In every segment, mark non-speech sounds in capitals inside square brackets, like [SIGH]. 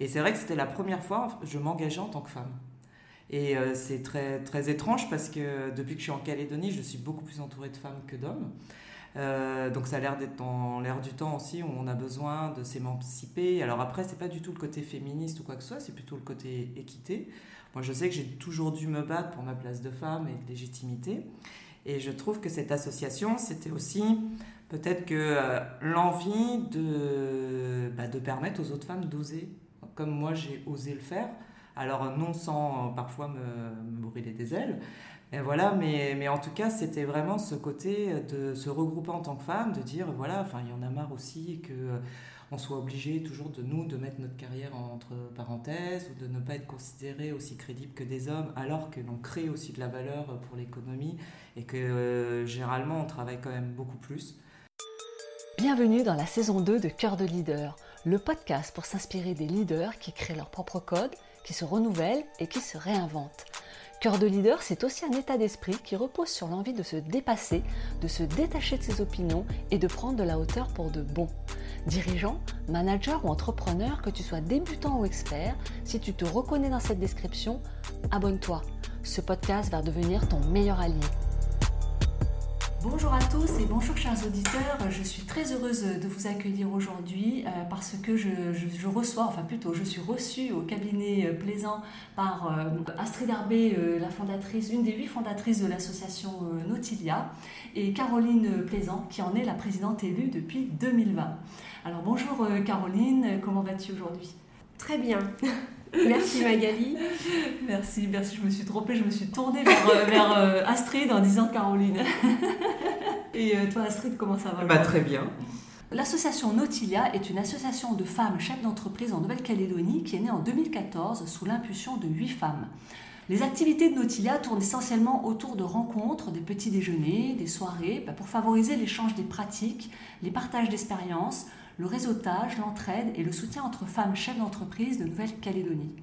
Et c'est vrai que c'était la première fois que je m'engageais en tant que femme. Et c'est très, très étrange parce que depuis que je suis en Calédonie, je suis beaucoup plus entourée de femmes que d'hommes. Euh, donc ça a l'air d'être dans l'air du temps aussi où on a besoin de s'émanciper. Alors après, c'est pas du tout le côté féministe ou quoi que ce soit, c'est plutôt le côté équité. Moi, je sais que j'ai toujours dû me battre pour ma place de femme et de légitimité. Et je trouve que cette association, c'était aussi peut-être que euh, l'envie bah, de permettre aux autres femmes d'oser, comme moi j'ai osé le faire. Alors non sans parfois me, me brûler des ailes, et voilà, mais, mais en tout cas, c'était vraiment ce côté de se regrouper en tant que femme, de dire, voilà, enfin, il y en a marre aussi que euh, on soit obligé toujours de nous de mettre notre carrière entre parenthèses ou de ne pas être considéré aussi crédible que des hommes alors que l'on crée aussi de la valeur pour l'économie et que euh, généralement on travaille quand même beaucoup plus. Bienvenue dans la saison 2 de Cœur de leader, le podcast pour s'inspirer des leaders qui créent leur propre code, qui se renouvellent et qui se réinventent. Cœur de leader, c'est aussi un état d'esprit qui repose sur l'envie de se dépasser, de se détacher de ses opinions et de prendre de la hauteur pour de bon. Dirigeant, manager ou entrepreneur, que tu sois débutant ou expert, si tu te reconnais dans cette description, abonne-toi. Ce podcast va devenir ton meilleur allié. Bonjour à tous et bonjour chers auditeurs. Je suis très heureuse de vous accueillir aujourd'hui euh, parce que je, reçois, enfin plutôt je suis reçue au cabinet euh, Plaisant par euh, Astrid Arbé, la fondatrice, une des huit fondatrices de l'association Nautilia, et Caroline Plaisant qui en est la présidente élue depuis 2020. Alors bonjour Caroline, comment vas-tu aujourd'hui? Très bien. Merci Magali. [LAUGHS] merci, merci. Je me suis trompée, je me suis tournée vers, euh, vers euh, Astrid en disant Caroline. [LAUGHS] Et euh, toi Astrid, comment ça va? Bah, Très bien. L'association Nautilia est une association de femmes chefs d'entreprise en Nouvelle-Calédonie qui est née en 2014 sous l'impulsion de huit femmes. Les activités de Nautilia tournent essentiellement autour de rencontres, des petits déjeuners, des soirées, bah, pour favoriser l'échange des pratiques, les partages d'expériences, le réseautage, l'entraide et le soutien entre femmes chefs d'entreprise de Nouvelle-Calédonie.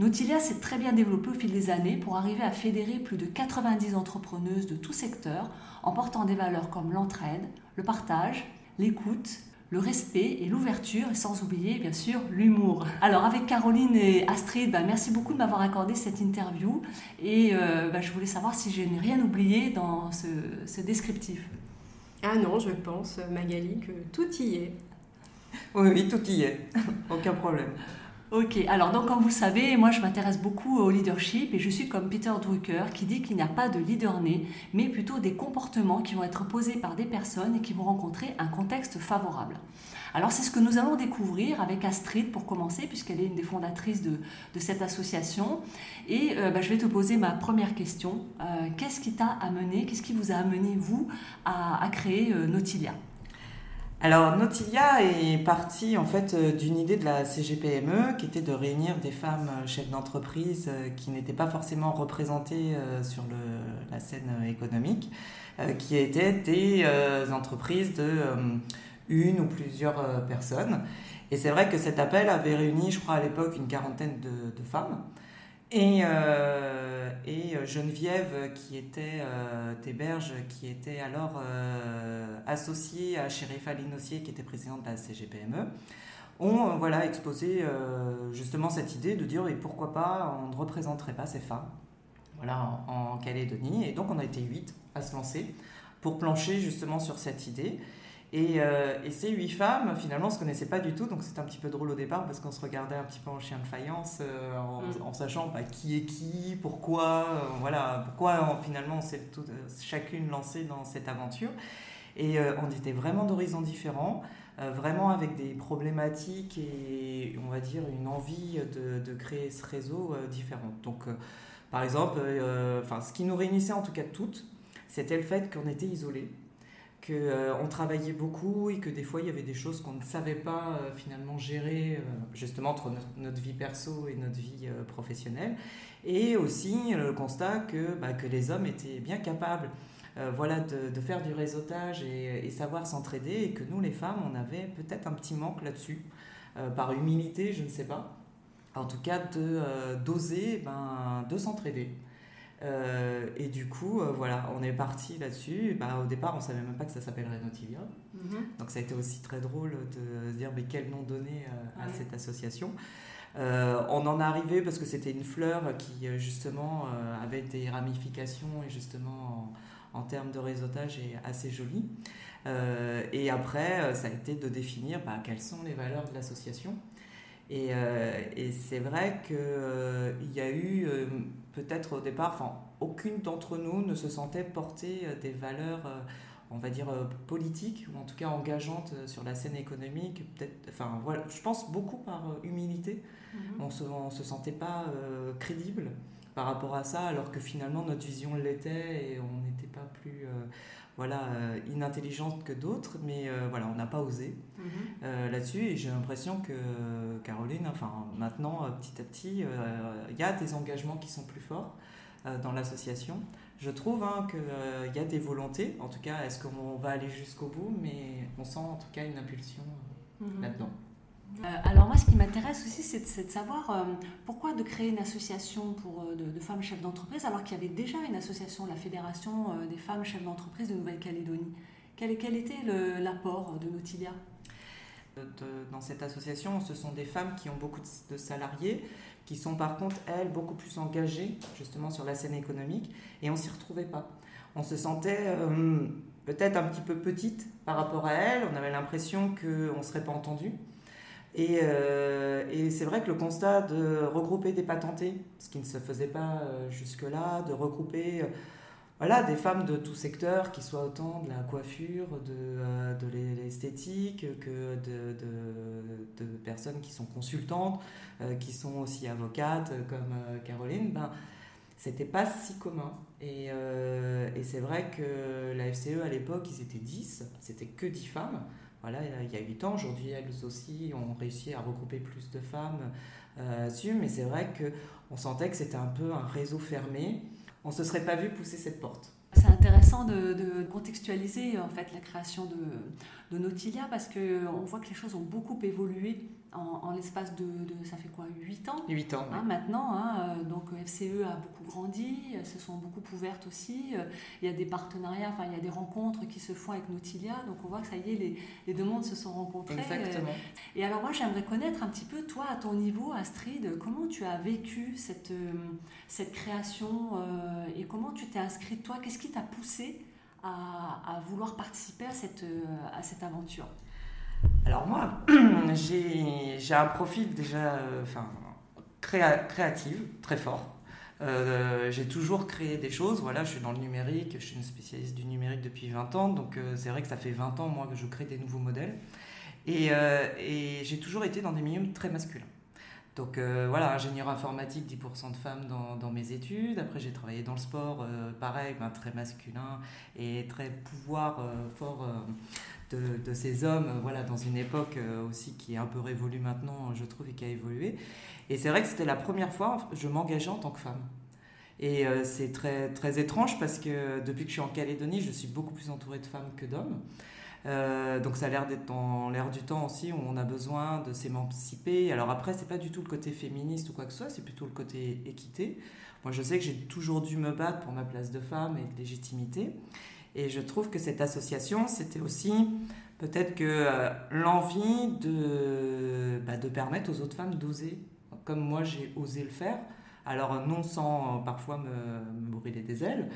Nautilia s'est très bien développé au fil des années pour arriver à fédérer plus de 90 entrepreneuses de tous secteurs en portant des valeurs comme l'entraide, le partage, l'écoute, le respect et l'ouverture, sans oublier bien sûr l'humour. Alors avec Caroline et Astrid, bah, merci beaucoup de m'avoir accordé cette interview et euh, bah, je voulais savoir si je n'ai rien oublié dans ce descriptif. Ah non, je pense, Magali, que tout y est. [LAUGHS] Oui, tout y est. [LAUGHS] Aucun problème. Ok, alors donc comme vous savez, moi je m'intéresse beaucoup au leadership et je suis comme Peter Drucker qui dit qu'il n'y a pas de leader né, mais plutôt des comportements qui vont être posés par des personnes et qui vont rencontrer un contexte favorable. Alors c'est ce que nous allons découvrir avec Astrid pour commencer, puisqu'elle est une des fondatrices de, cette association. Et euh, bah, je vais te poser ma première question. Euh, qu'est-ce qui t'a amené, qu'est-ce qui vous a amené, vous, à, créer euh, Nautilia alors Nautilia est partie en fait euh, d'une idée de la CGPME qui était de réunir des femmes euh, chefs d'entreprise euh, qui n'étaient pas forcément représentées sur la scène économique, qui étaient des entreprises de une ou plusieurs personnes. Et c'est vrai que cet appel avait réuni, je crois à l'époque, une quarantaine de femmes. Et, euh, euh, Geneviève, qui était euh, Théberge, qui était alors associée à Chérifa Linossier, qui était présidente de la CGPME, ont voilà, exposé justement cette idée de dire et pourquoi pas on ne représenterait pas ces femmes voilà, en, en Calédonie. Et donc on a été huit à se lancer pour plancher justement sur cette idée. Euh, et, ces huit femmes, finalement, on ne se connaissait pas du tout, donc c'était un petit peu drôle au départ parce qu'on se regardait un petit peu en chien de faïence, euh, mm. en, sachant bah, qui est qui, pourquoi, euh, voilà, pourquoi finalement on s'est chacune lancée dans cette aventure. Et on était vraiment d'horizons différents, vraiment avec des problématiques et on va dire une envie de, de créer ce réseau différent. Donc, par exemple, enfin, ce qui nous réunissait en tout cas toutes, c'était le fait qu'on était isolés qu'on euh, travaillait beaucoup et que des fois il y avait des choses qu'on ne savait pas euh, finalement gérer euh, justement entre notre, vie perso et notre vie professionnelle. Et aussi le constat que, bah, que les hommes étaient bien capables voilà, de, faire du réseautage et, savoir s'entraider et que nous les femmes on avait peut-être un petit manque là-dessus, par humilité je ne sais pas. En tout cas, d'oser ben, de s'entraider. Euh, et du coup, euh, voilà, on est parti là-dessus. Bah, au départ, on savait même pas que ça s'appellerait Nautilia. Mhm. Donc ça a été aussi très drôle de se dire mais quel nom donner euh, à cette association. on en est arrivé parce que c'était une fleur qui justement avait des ramifications et justement en, termes de réseautage est assez jolie. et après, ça a été de définir bah, quelles sont les valeurs de l'association. Et, et c'est vrai qu'il y a eu peut-être au départ, enfin, aucune d'entre nous ne se sentait porter euh, des valeurs, euh, on va dire, euh, politiques, ou en tout cas engageantes sur la scène économique. Peut-être, enfin, voilà, je pense beaucoup par humilité. Mhm. On ne se, sentait pas crédible par rapport à ça, alors que finalement notre vision l'était et on n'était pas plus voilà, inintelligente que d'autres, mais voilà, on n'a pas osé mhm. là-dessus. Et j'ai l'impression que Caroline, enfin maintenant, petit à petit, il y a des engagements qui sont plus forts. Euh, dans l'association. Je trouve hein, qu'il euh, y a des volontés, en tout cas, est-ce qu'on va aller jusqu'au bout, mais on sent en tout cas une impulsion euh, mhm. là-dedans. Alors moi, ce qui m'intéresse aussi, c'est de, savoir pourquoi de créer une association pour, de, femmes chefs d'entreprise alors qu'il y avait déjà une association, la Fédération des femmes chefs d'entreprise de Nouvelle-Calédonie. Quel, était l'apport de Nautilia dans cette association, ce sont des femmes qui ont beaucoup de salariés, qui sont par contre, elles, beaucoup plus engagées justement sur la scène économique, et on s'y retrouvait pas. On se sentait euh, peut-être un petit peu petite par rapport à elles, on avait l'impression qu'on ne serait pas entendu. Et, euh, et c'est vrai que le constat de regrouper des patentés, ce qui ne se faisait pas euh, jusque-là, de regrouper voilà, des femmes de tout secteur, qui soient autant de la coiffure, de, euh, l'esthétique, que de, personnes qui sont consultantes, euh, qui sont aussi avocates, comme euh, Caroline, ben, c'était pas si commun. Et, et c'est vrai que la FCE à l'époque, ils étaient 10, c'était que 10 femmes. Voilà, il y a 8 ans, aujourd'hui elles aussi ont réussi à regrouper plus de femmes dessus, mais c'est vrai qu'on sentait que c'était un peu un réseau fermé on ne se serait pas vu pousser cette porte. C'est intéressant de, contextualiser en fait la création de, de Nautilia parce qu'on voit que les choses ont beaucoup évolué en, l'espace de, ça fait quoi 8 ans? 8 ans. Hein, maintenant, hein, euh, donc FCE a beaucoup grandi, elles se sont beaucoup ouvertes aussi. Euh, il y a des partenariats, enfin il y a des rencontres qui se font avec Nautilia, donc on voit que ça y est, les, les deux mondes se sont rencontrés. Exactement. Et alors moi j'aimerais connaître un petit peu, toi à ton niveau, Astrid, comment tu as vécu cette, euh, cette création et comment tu t'es inscrite toi? Qu'est-ce qui t'a poussé à, vouloir participer à cette, à cette aventure? Alors moi, [CLEARS THROAT] j'ai un profil déjà euh, enfin, créatif, très fort. Euh, j'ai toujours créé des choses. Voilà, je suis dans le numérique, je suis une spécialiste du numérique depuis 20 ans, donc euh, c'est vrai que ça fait 20 ans moi que je crée des nouveaux modèles. Et, et j'ai toujours été dans des milieux très masculins. Donc voilà, ingénieur informatique, 10% de femmes dans, mes études. Après, j'ai travaillé dans le sport, pareil, ben, très masculin et très pouvoir fort de, ces hommes, voilà, dans une époque euh, aussi qui est un peu révolue maintenant, je trouve, et qui a évolué. Et c'est vrai que c'était la première fois que je m'engageais en tant que femme. Et euh, c'est très, très étrange parce que depuis que je suis en Calédonie, je suis beaucoup plus entourée de femmes que d'hommes. Euh, donc ça a l'air d'être dans l'air du temps aussi où on a besoin de s'émanciper. Alors après, c'est pas du tout le côté féministe ou quoi que ce soit, c'est plutôt le côté équité. Moi, je sais que j'ai toujours dû me battre pour ma place de femme et de légitimité. Et je trouve que cette association, c'était aussi peut-être que euh, l'envie de, bah, de permettre aux autres femmes d'oser, comme moi j'ai osé le faire. Alors non sans euh, parfois me, me brûler des ailes,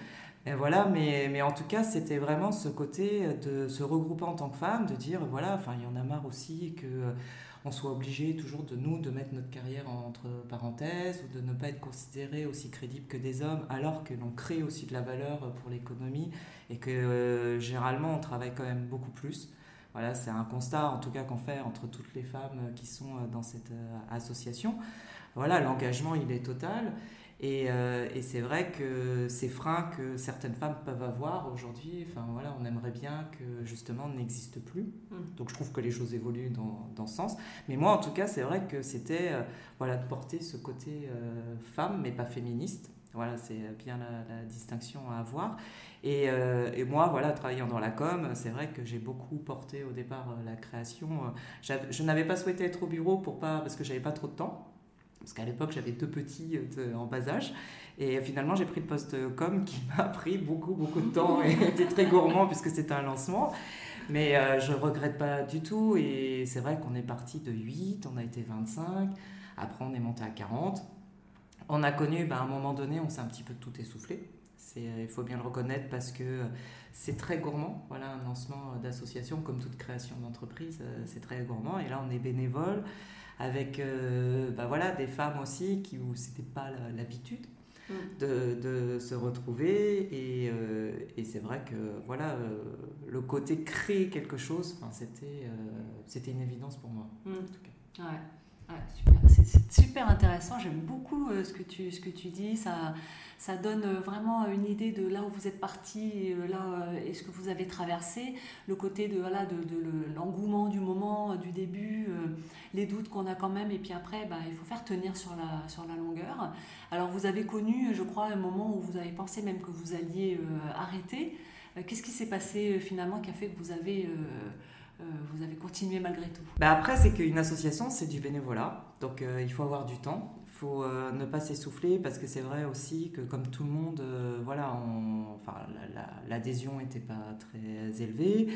et voilà, mais, mais en tout cas, c'était vraiment ce côté de se regrouper en tant que femme, de dire, voilà, enfin, il y en a marre aussi que on soit obligé toujours de nous de mettre notre carrière entre parenthèses ou de ne pas être considéré aussi crédible que des hommes alors que l'on crée aussi de la valeur pour l'économie et que euh, généralement on travaille quand même beaucoup plus. Voilà, c'est un constat en tout cas qu'on fait entre toutes les femmes qui sont euh, dans cette euh, association. Voilà, l'engagement il est total euh, et, c'est vrai que ces freins que certaines femmes peuvent avoir aujourd'hui, enfin voilà, on aimerait bien que justement n'existent plus. Mm. Donc je trouve que les choses évoluent dans, dans ce sens. Mais moi, en tout cas, c'est vrai que c'était euh, voilà de porter ce côté euh, femme, mais pas féministe. Voilà, c'est bien la, distinction à avoir. Et, et, moi, voilà, travaillant dans la com, c'est vrai que j'ai beaucoup porté au départ la création. Je n'avais pas souhaité être au bureau pour pas, parce que j'avais pas trop de temps. Parce qu'à l'époque, j'avais deux petits euh, en bas âge. Et finalement, j'ai pris le poste com qui [LAUGHS] m'a pris beaucoup, beaucoup de temps et était très gourmand puisque c'était un lancement. Mais euh, je ne regrette pas du tout. Et c'est vrai qu'on est parti de 8, on a été 25. Après, on est monté à 40. On a connu, ben, à un moment donné, on s'est un petit peu tout essoufflé. Il faut bien le reconnaître parce que c'est très gourmand. Voilà, un lancement d'association, comme toute création d'entreprise, c'est très gourmand. Et là, on est bénévole avec ben voilà, des femmes aussi qui, où ce n'était pas l'habitude. Mm. De, de, se retrouver et, et c'est vrai que voilà le côté créer quelque chose c'était c'était une évidence pour moi mm. en tout cas. Ouais c'est super intéressant. J'aime beaucoup euh, ce, que tu, ce que tu dis. Ça, ça donne euh, vraiment une idée de là où vous êtes parti et, euh, et ce que vous avez traversé. Le côté de voilà, de, l'engouement du moment, du début, les doutes qu'on a quand même. Et puis après, bah, il faut faire tenir sur la, sur la longueur. Alors, vous avez connu, je crois, un moment où vous avez pensé même que vous alliez arrêter. Qu'est-ce qui s'est passé finalement qui a fait que vous avez vous avez continué malgré tout bah Après, c'est qu'une association, c'est du bénévolat. Donc, euh, il faut avoir du temps. Il faut euh, ne pas s'essouffler parce que c'est vrai aussi que, comme tout le monde, voilà, enfin, l'adhésion n'était pas très élevée.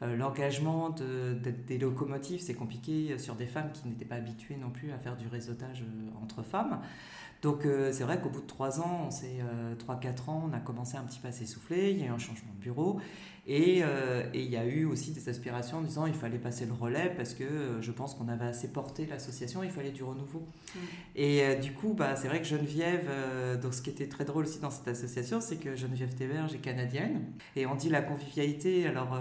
L'engagement de, des locomotives, c'est compliqué sur des femmes qui n'étaient pas habituées non plus à faire du réseautage entre femmes. Donc c'est vrai qu'au bout de 3 ans, on s'est 3-4 ans, on a commencé un petit peu à s'essouffler, il y a eu un changement de bureau euh, et, il y a eu aussi des aspirations en disant il fallait passer le relais parce que euh, je pense qu'on avait assez porté l'association, il fallait du renouveau. Mm. Et euh, du coup, bah, c'est vrai que Geneviève, donc ce qui était très drôle aussi dans cette association, c'est que Geneviève Théberge est canadienne. Et on dit la convivialité, alors,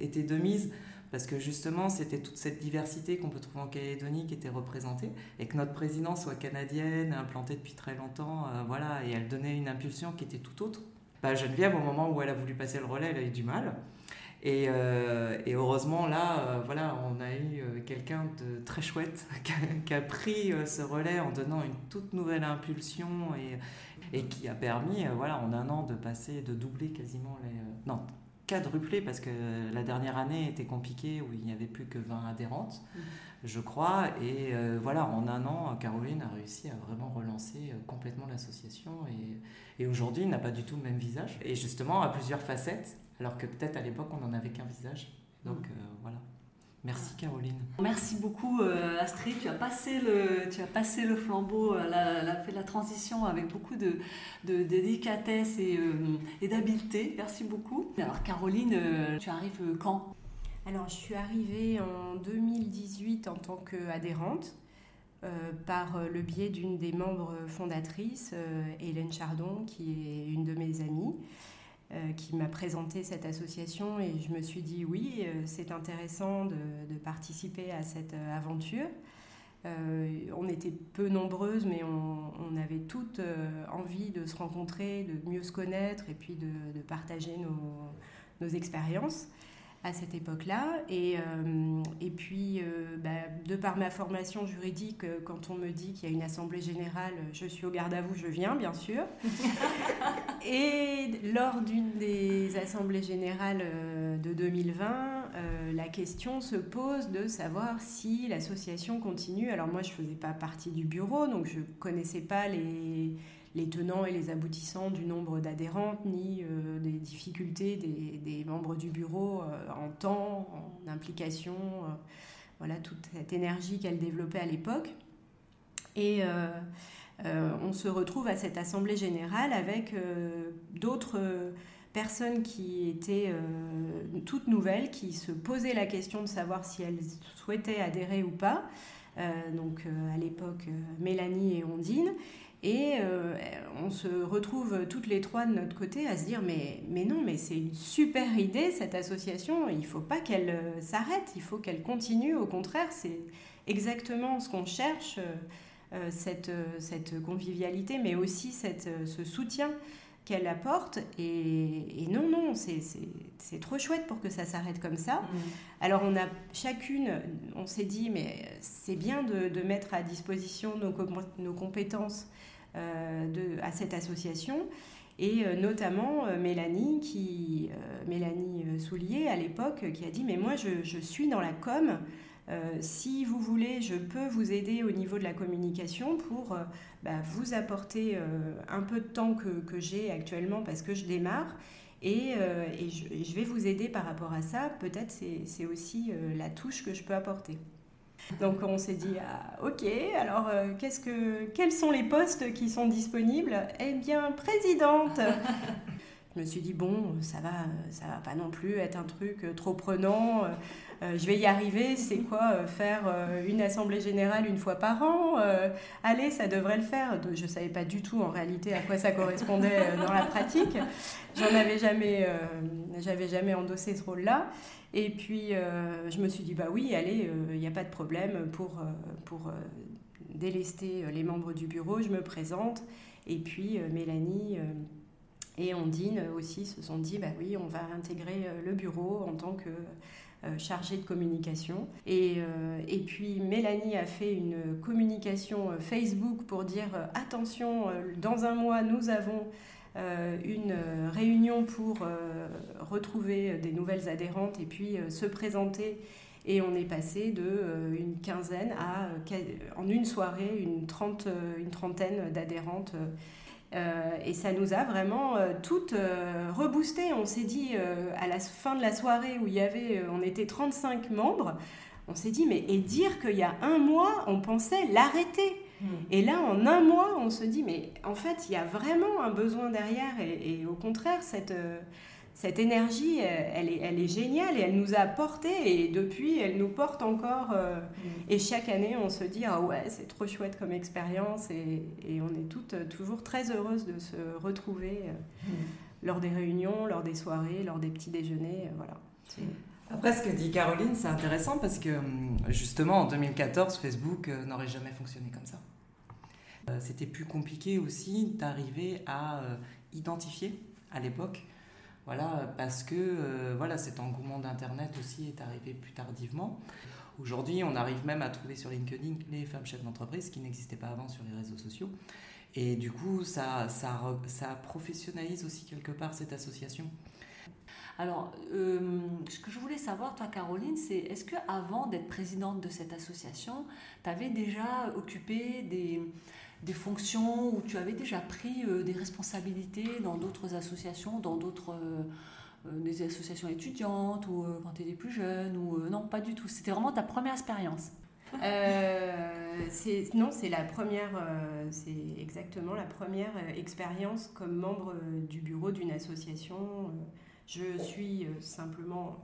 était de mise parce que justement, c'était toute cette diversité qu'on peut trouver en Calédonie qui était représentée, et que notre présidente soit canadienne, implantée depuis très longtemps, voilà, et elle donnait une impulsion qui était tout autre. Bah, Geneviève, au moment où elle a voulu passer le relais, elle a eu du mal. Et, euh, heureusement, là, euh, voilà, on a eu euh, quelqu'un de très chouette [LAUGHS] qui a, pris ce relais en donnant une toute nouvelle impulsion et, et qui a permis, voilà, en un an, de passer, de doubler quasiment les. non, quadrupler parce que la dernière année était compliquée où il n'y avait plus que 20 adhérentes, mmh. je crois. Et voilà, en un an, Caroline a réussi à vraiment relancer complètement l'association. Et, et aujourd'hui, il n'a pas du tout le même visage. Et justement, à plusieurs facettes, alors que peut-être à l'époque, on n'en avait qu'un visage. Donc mm. euh. Merci Caroline. Merci beaucoup euh, Astrid, tu as passé le, tu as passé le flambeau, euh, la, fait la transition avec beaucoup de, délicatesse et, et d'habileté. Merci beaucoup. Alors Caroline, tu arrives quand? Alors je suis arrivée en 2018 en tant qu'adhérente. Euh, par euh, le biais d'une des membres fondatrices, euh, Hélène Chardon, qui est une de mes amies, qui m'a présenté cette association et je me suis dit oui, c'est intéressant de, participer à cette aventure. on était peu nombreuses, mais on, avait toutes envie de se rencontrer, de mieux se connaître et puis de, partager nos expériences à cette époque-là. Et, euh, et puis, euh, bah, de par ma formation juridique, euh, quand on me dit qu'il y a une assemblée générale, je suis au garde à vous, je viens, bien sûr. [LAUGHS] et lors d'une des assemblées générales de 2020, la question se pose de savoir si l'association continue. Alors moi, je ne faisais pas partie du bureau, donc je ne connaissais pas les les tenants et les aboutissants du nombre d'adhérentes, ni euh, des difficultés des, membres du bureau euh, en temps, en implication, euh, voilà toute cette énergie qu'elle développait à l'époque. Et on se retrouve à cette assemblée générale avec d'autres personnes qui étaient toutes nouvelles, qui se posaient la question de savoir si elles souhaitaient adhérer ou pas. donc à l'époque, Mélanie et Ondine. Et euh, on se retrouve toutes les trois de notre côté à se dire mais, mais non, mais c'est une super idée cette association, il ne faut pas qu'elle euh, s'arrête, il faut qu'elle continue, au contraire, c'est exactement ce qu'on cherche, euh, cette, cette, convivialité, mais aussi cette, ce soutien qu'elle apporte. Et, non, non, c'est trop chouette pour que ça s'arrête comme ça. Mmh. Alors on a chacune, on s'est dit, mais c'est bien de, de, mettre à disposition nos, nos compétences euh, de, à cette association et euh, notamment euh, Mélanie, qui, Mélanie Soulier à l'époque, qui a dit mais moi je, je suis dans la com. Si vous voulez, je peux vous aider au niveau de la communication pour bah, vous apporter un peu de temps que, j'ai actuellement parce que je démarre. Et, je, vais vous aider par rapport à ça. Peut-être c'est aussi la touche que je peux apporter. Donc on s'est dit, ah, ok, alors quels sont les postes qui sont disponibles? Eh bien, présidente [LAUGHS] Je me suis dit, bon, ça va, ça va pas non plus être un truc trop prenant. Euh, je vais y arriver, c'est quoi euh, faire euh, une assemblée générale une fois par an Allez, ça devrait le faire. Je ne savais pas du tout en réalité à quoi ça correspondait dans la pratique. J'en avais jamais, j'avais jamais endossé ce rôle-là. Et puis, je me suis dit, bah oui, allez, il n'y a pas de problème pour, pour délester les membres du bureau, je me présente. Et puis, Mélanie et Ondine aussi se sont dit, bah oui, on va intégrer le bureau en tant que euh, chargée de communication. Et, euh, et, puis Mélanie a fait une communication euh, Facebook pour dire attention, dans un mois, nous avons une réunion pour retrouver des nouvelles adhérentes et puis se présenter. Et on est passé de une quinzaine à, en une soirée, une, trente, une trentaine d'adhérentes euh, et ça nous a vraiment euh, toutes euh, reboosté. On s'est dit à la fin de la soirée où il y avait, on était 35 membres, on s'est dit mais et dire qu'il y a un mois on pensait l'arrêter. Hmm. Et là en un mois on se dit mais en fait il y a vraiment un besoin derrière et, et au contraire cette cette énergie, elle est, elle est géniale et elle nous a porté et depuis, elle nous porte encore. Euh. Et chaque année, on se dit, ah ouais, c'est trop chouette comme expérience et, et, on est toutes toujours très heureuses de se retrouver euh, mm. lors des réunions, lors des soirées, lors des petits déjeuners. Euh, voilà. Après, ce que dit Caroline, c'est intéressant parce que hum, justement, en 2014, Facebook n'aurait jamais fonctionné comme ça. C'était plus compliqué aussi d'arriver à identifier à l'époque voilà, parce que euh, voilà, cet engouement d'Internet aussi est arrivé plus tardivement. Aujourd'hui, on arrive même à trouver sur LinkedIn les femmes chefs d'entreprise, qui n'existaient pas avant sur les réseaux sociaux. Et du coup, ça, ça, ça professionnalise aussi quelque part cette association. Alors, euh, ce que je voulais savoir, toi, Caroline, c'est est-ce que avant d'être présidente de cette association, tu avais déjà occupé des, des fonctions où tu avais déjà pris euh, des responsabilités dans d'autres associations, dans d'autres euh, euh, associations étudiantes ou quand tu étais plus jeune ou non pas du tout. C'était vraiment ta première expérience. non, c'est la première, c'est exactement la première expérience comme membre du bureau d'une association. Je suis simplement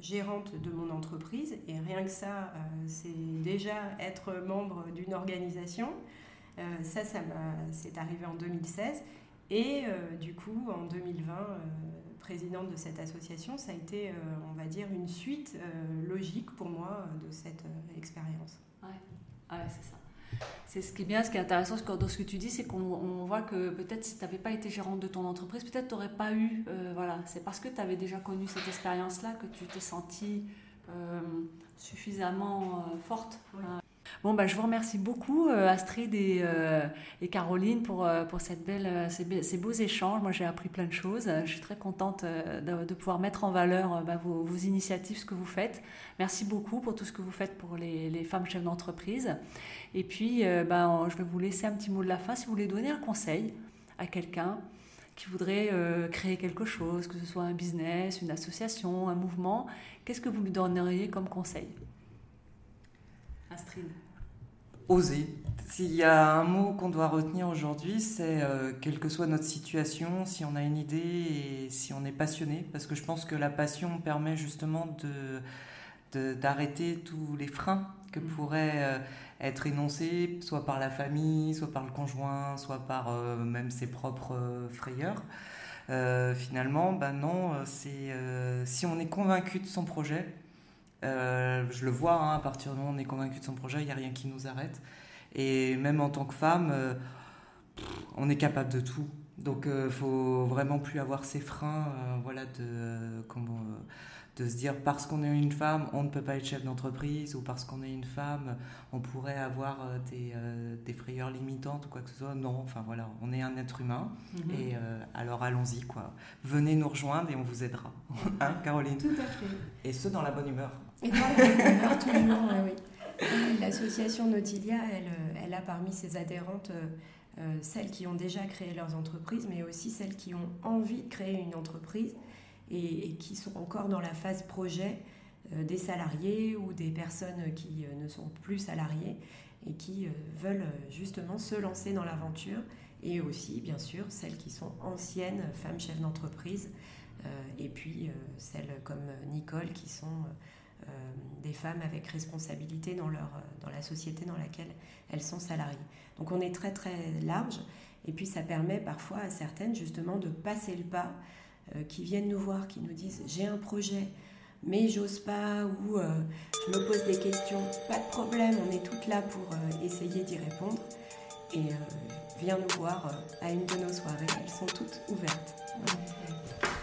gérante de mon entreprise et rien que ça, c'est déjà être membre d'une organisation. Euh, ça, ça c'est arrivé en 2016. Et euh, du coup, en 2020, euh, présidente de cette association, ça a été, on va dire, une suite logique pour moi de cette expérience. Ouais, ouais c'est ça. C'est ce qui est bien, ce qui est intéressant dans ce que tu dis, c'est qu'on voit que peut-être si tu n'avais pas été gérante de ton entreprise, peut-être tu n'aurais pas eu. voilà, c'est parce que tu avais déjà connu cette expérience-là que tu t'es sentie suffisamment forte. Bon, bah, je vous remercie beaucoup, euh, Astrid et, euh, et Caroline, pour, euh, pour cette belle, ces, beaux échanges. Moi, j'ai appris plein de choses. Je suis très contente de, de pouvoir mettre en valeur bah, vos, vos, initiatives, ce que vous faites. Merci beaucoup pour tout ce que vous faites pour les, les femmes chefs d'entreprise. Et puis, bah, je vais vous laisser un petit mot de la fin. Si vous voulez donner un conseil à quelqu'un qui voudrait créer quelque chose, que ce soit un business, une association, un mouvement, qu'est-ce que vous lui donneriez comme conseil? Astrid oser. S'il y a un mot qu'on doit retenir aujourd'hui, c'est euh, quelle que soit notre situation, si on a une idée et si on est passionné, parce que je pense que la passion permet justement de, d'arrêter tous les freins que mm. pourraient euh, être énoncés, soit par la famille, soit par le conjoint, soit par euh, même ses propres frayeurs. finalement, ben non, c'est si on est convaincu de son projet, euh, je le vois, hein, à partir du moment où on est convaincu de son projet, il n'y a rien qui nous arrête. Et même en tant que femme, euh, on est capable de tout. Donc il euh, faut vraiment plus avoir ces freins voilà, de, de se dire parce qu'on est une femme, on ne peut pas être chef d'entreprise, ou parce qu'on est une femme, on pourrait avoir des, des, frayeurs limitantes ou quoi que ce soit. Non, enfin voilà, on est un être humain. Mhm. Et alors allons-y, quoi. Venez nous rejoindre et on vous aidera. [LAUGHS] hein, Caroline Tout à fait. Et ce, dans la bonne humeur. Et toujours, oui. L'association Nautilia, elle, euh, elle, a parmi ses adhérentes euh, euh, celles qui ont déjà créé leurs entreprises, mais aussi celles qui ont envie de créer une entreprise et, qui sont encore dans la phase projet. des salariés ou des personnes qui ne sont plus salariés et qui veulent justement se lancer dans l'aventure et aussi bien sûr celles qui sont anciennes femmes chefs d'entreprise et puis celles comme Nicole qui sont des femmes avec responsabilité dans, leur, dans la société dans laquelle elles sont salariées. Donc on est très très large et puis ça permet parfois à certaines justement de passer le pas, euh, qui viennent nous voir, qui nous disent j'ai un projet, mais j'ose pas ou euh, je me pose des questions. Pas de problème, on est toutes là pour euh, essayer d'y répondre. Et viens nous voir à une de nos soirées, elles sont toutes ouvertes.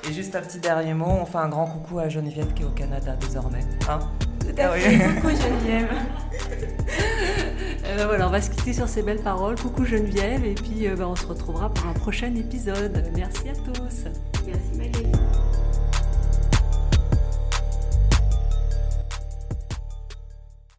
Et juste un petit dernier mot, on fait un grand coucou à Geneviève qui est au Canada désormais. Hein? Tout à fait, coucou Geneviève [LAUGHS] Eh ben voilà, on va se quitter sur ces belles paroles. Coucou Geneviève, et puis euh, ben, on se retrouvera pour un prochain épisode. Merci à tous. Merci Magali.